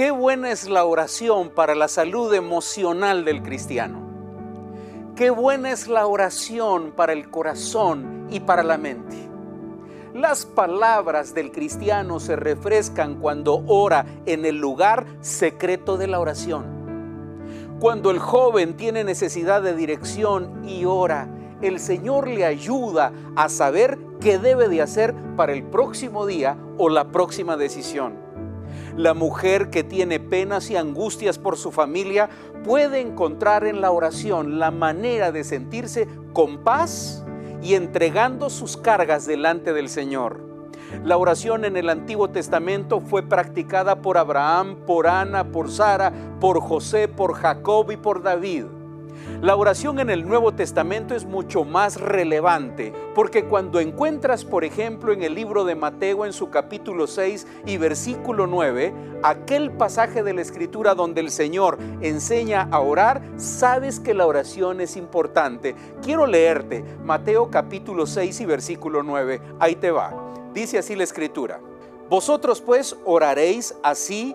Qué buena es la oración para la salud emocional del cristiano. Qué buena es la oración para el corazón y para la mente. Las palabras del cristiano se refrescan cuando ora en el lugar secreto de la oración. Cuando el joven tiene necesidad de dirección y ora, el Señor le ayuda a saber qué debe de hacer para el próximo día o la próxima decisión. La mujer que tiene penas y angustias por su familia puede encontrar en la oración la manera de sentirse con paz y entregando sus cargas delante del Señor. La oración en el Antiguo Testamento fue practicada por Abraham, por Ana, por Sara, por José, por Jacob y por David. La oración en el Nuevo Testamento es mucho más relevante, porque cuando encuentras, por ejemplo, en el libro de Mateo en su capítulo 6 y versículo 9, aquel pasaje de la Escritura donde el Señor enseña a orar, sabes que la oración es importante. Quiero leerte Mateo capítulo 6 y versículo 9. Ahí te va. Dice así la Escritura. Vosotros pues oraréis así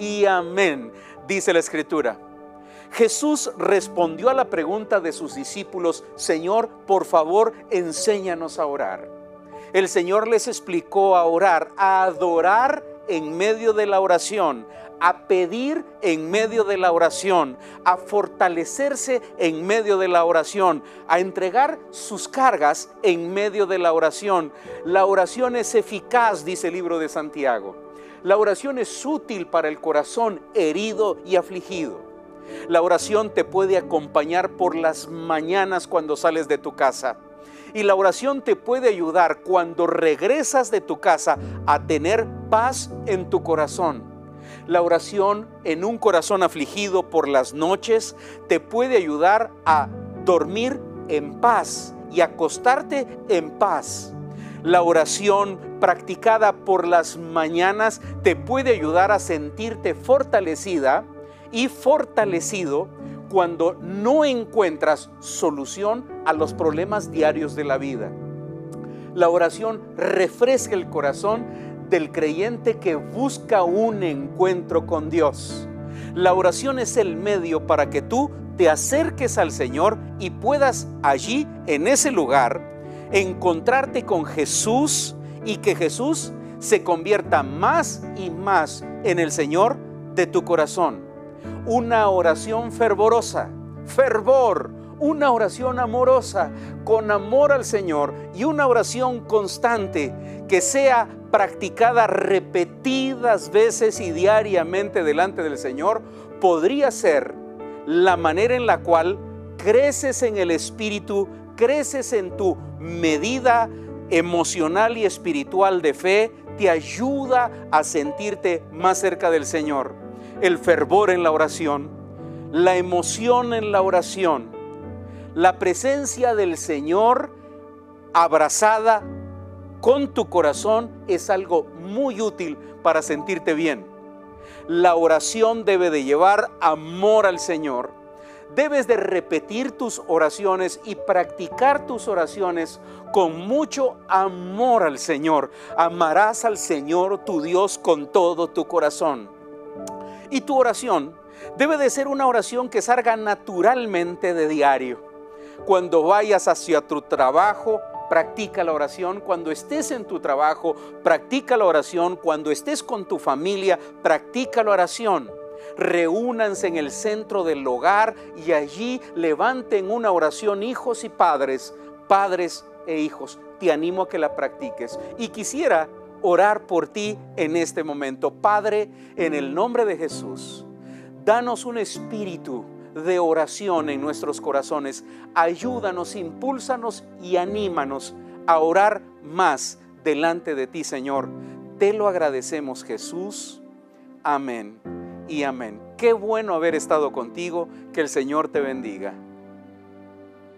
y amén, dice la escritura. Jesús respondió a la pregunta de sus discípulos, Señor, por favor, enséñanos a orar. El Señor les explicó a orar, a adorar en medio de la oración, a pedir en medio de la oración, a fortalecerse en medio de la oración, a entregar sus cargas en medio de la oración. La oración es eficaz, dice el libro de Santiago. La oración es útil para el corazón herido y afligido. La oración te puede acompañar por las mañanas cuando sales de tu casa. Y la oración te puede ayudar cuando regresas de tu casa a tener paz en tu corazón. La oración en un corazón afligido por las noches te puede ayudar a dormir en paz y acostarte en paz. La oración practicada por las mañanas te puede ayudar a sentirte fortalecida y fortalecido cuando no encuentras solución a los problemas diarios de la vida. La oración refresca el corazón del creyente que busca un encuentro con Dios. La oración es el medio para que tú te acerques al Señor y puedas allí, en ese lugar, encontrarte con Jesús y que Jesús se convierta más y más en el Señor de tu corazón. Una oración fervorosa, fervor, una oración amorosa, con amor al Señor y una oración constante que sea practicada repetidas veces y diariamente delante del Señor, podría ser la manera en la cual creces en el Espíritu creces en tu medida emocional y espiritual de fe, te ayuda a sentirte más cerca del Señor. El fervor en la oración, la emoción en la oración, la presencia del Señor abrazada con tu corazón es algo muy útil para sentirte bien. La oración debe de llevar amor al Señor debes de repetir tus oraciones y practicar tus oraciones con mucho amor al Señor. Amarás al Señor tu Dios con todo tu corazón. Y tu oración debe de ser una oración que salga naturalmente de diario. Cuando vayas hacia tu trabajo, practica la oración. Cuando estés en tu trabajo, practica la oración. Cuando estés con tu familia, practica la oración reúnanse en el centro del hogar y allí levanten una oración hijos y padres, padres e hijos. Te animo a que la practiques. Y quisiera orar por ti en este momento. Padre, en el nombre de Jesús, danos un espíritu de oración en nuestros corazones. Ayúdanos, impúlsanos y anímanos a orar más delante de ti, Señor. Te lo agradecemos, Jesús. Amén y amén. Qué bueno haber estado contigo, que el Señor te bendiga.